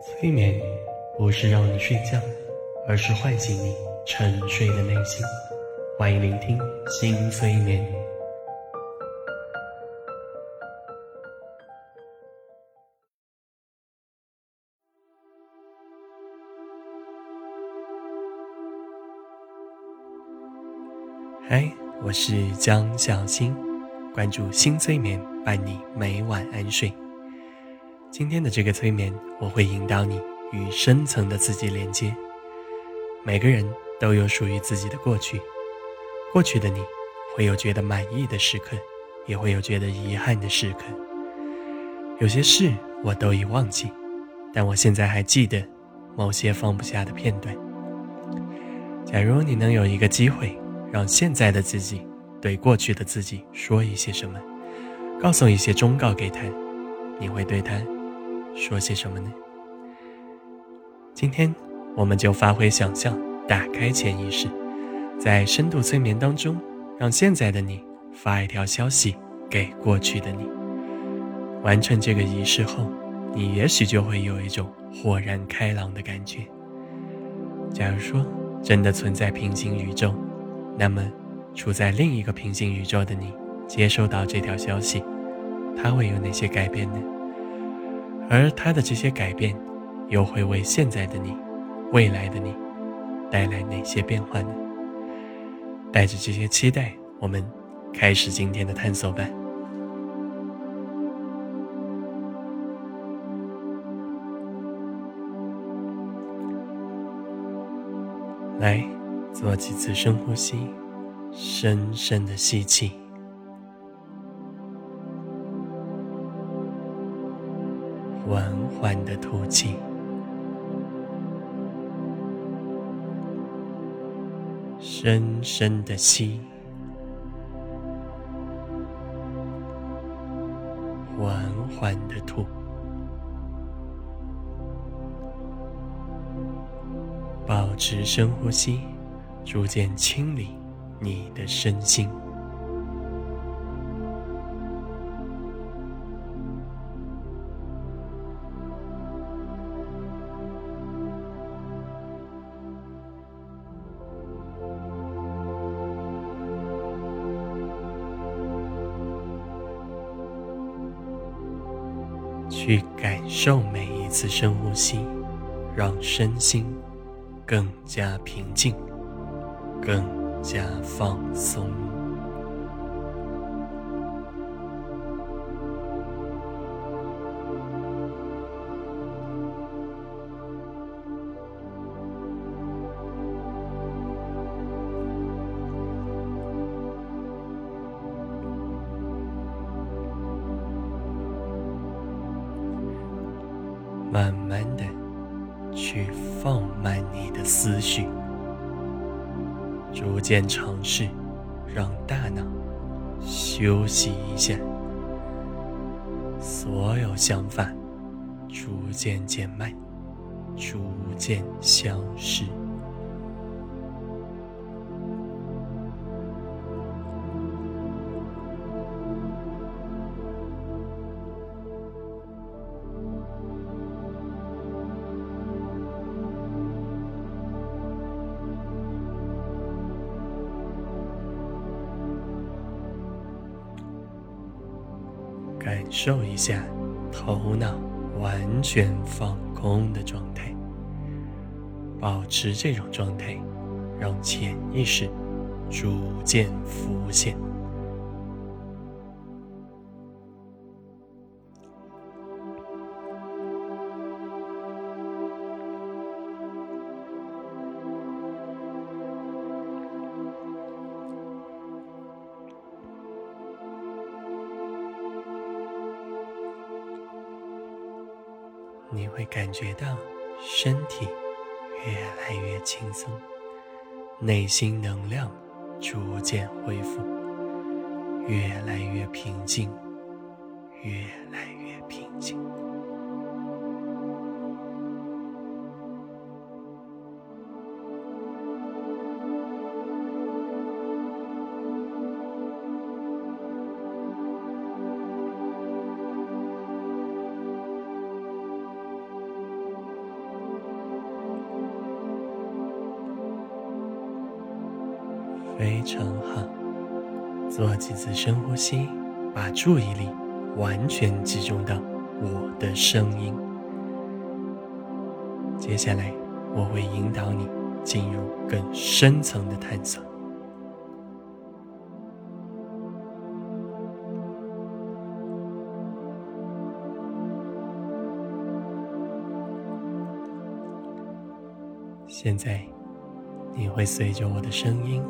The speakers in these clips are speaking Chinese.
催眠不是让你睡觉，而是唤醒你沉睡的内心。欢迎聆听新催眠。嗨，我是江小新，关注新催眠，伴你每晚安睡。今天的这个催眠，我会引导你与深层的自己连接。每个人都有属于自己的过去，过去的你会有觉得满意的时刻，也会有觉得遗憾的时刻。有些事我都已忘记，但我现在还记得某些放不下的片段。假如你能有一个机会，让现在的自己对过去的自己说一些什么，告诉一些忠告给他，你会对他。说些什么呢？今天我们就发挥想象，打开潜意识，在深度催眠当中，让现在的你发一条消息给过去的你。完成这个仪式后，你也许就会有一种豁然开朗的感觉。假如说真的存在平行宇宙，那么处在另一个平行宇宙的你接收到这条消息，它会有哪些改变呢？而他的这些改变，又会为现在的你、未来的你带来哪些变化呢？带着这些期待，我们开始今天的探索吧。来，做几次深呼吸，深深的吸气。缓缓的吐气，深深的吸，缓缓的吐，保持深呼吸，逐渐清理你的身心。去感受每一次深呼吸，让身心更加平静，更加放松。慢慢的去放慢你的思绪，逐渐尝试让大脑休息一下，所有想法逐渐减慢，逐渐消失。感受一下头脑完全放空的状态，保持这种状态，让潜意识逐渐浮现。会感觉到身体越来越轻松，内心能量逐渐恢复，越来越平静，越来越平静。常好。做几次深呼吸，把注意力完全集中到我的声音。接下来，我会引导你进入更深层的探索。现在，你会随着我的声音，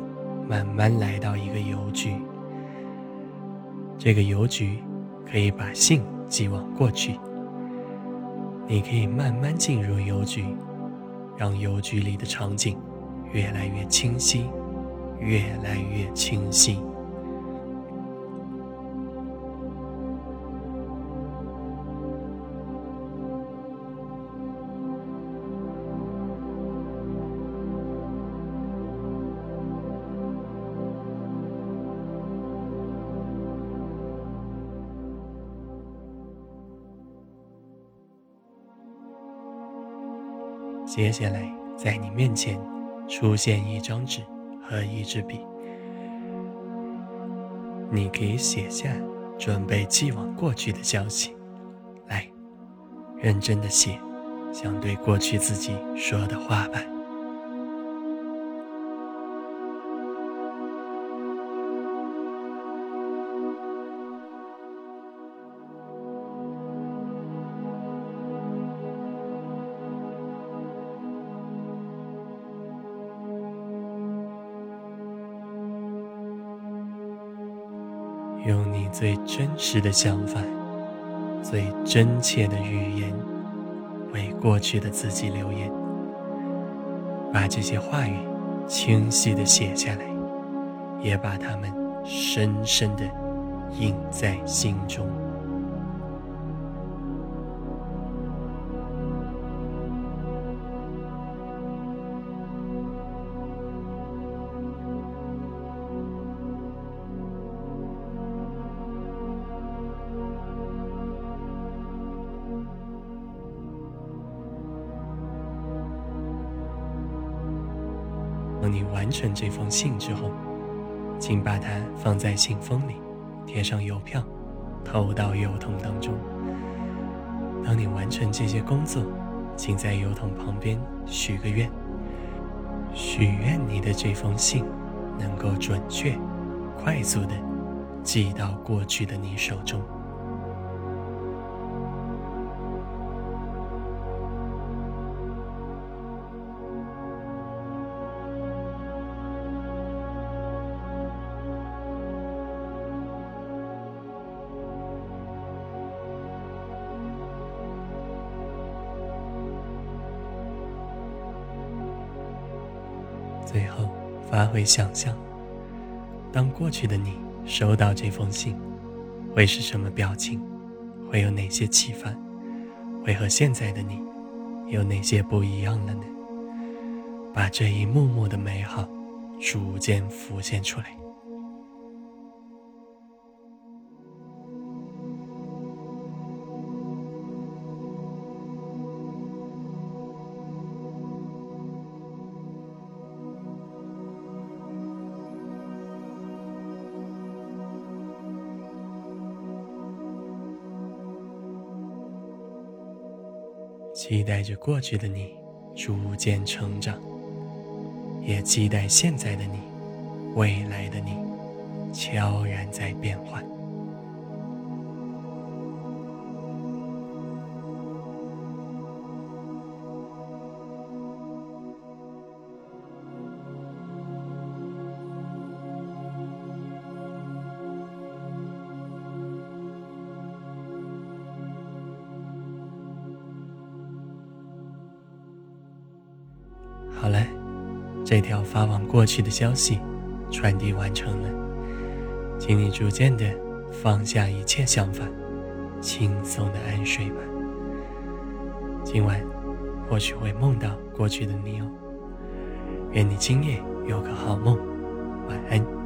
慢慢来到一个邮局。这个邮局可以把信寄往过去。你可以慢慢进入邮局，让邮局里的场景越来越清晰，越来越清晰。接下来，在你面前出现一张纸和一支笔，你可以写下准备寄往过去的消息。来，认真的写，想对过去自己说的话吧。用你最真实的想法、最真切的语言，为过去的自己留言。把这些话语清晰的写下来，也把它们深深的印在心中。你完成这封信之后，请把它放在信封里，贴上邮票，投到邮筒当中。当你完成这些工作，请在邮筒旁边许个愿，许愿你的这封信能够准确、快速的寄到过去的你手中。最后，发挥想象，当过去的你收到这封信，会是什么表情？会有哪些启发？会和现在的你有哪些不一样了呢？把这一幕幕的美好逐渐浮现出来。期待着过去的你逐渐成长，也期待现在的你、未来的你悄然在变换。这条发往过去的消息传递完成了，请你逐渐的放下一切想法，轻松的安睡吧。今晚或许会梦到过去的你哦，愿你今夜有个好梦，晚安。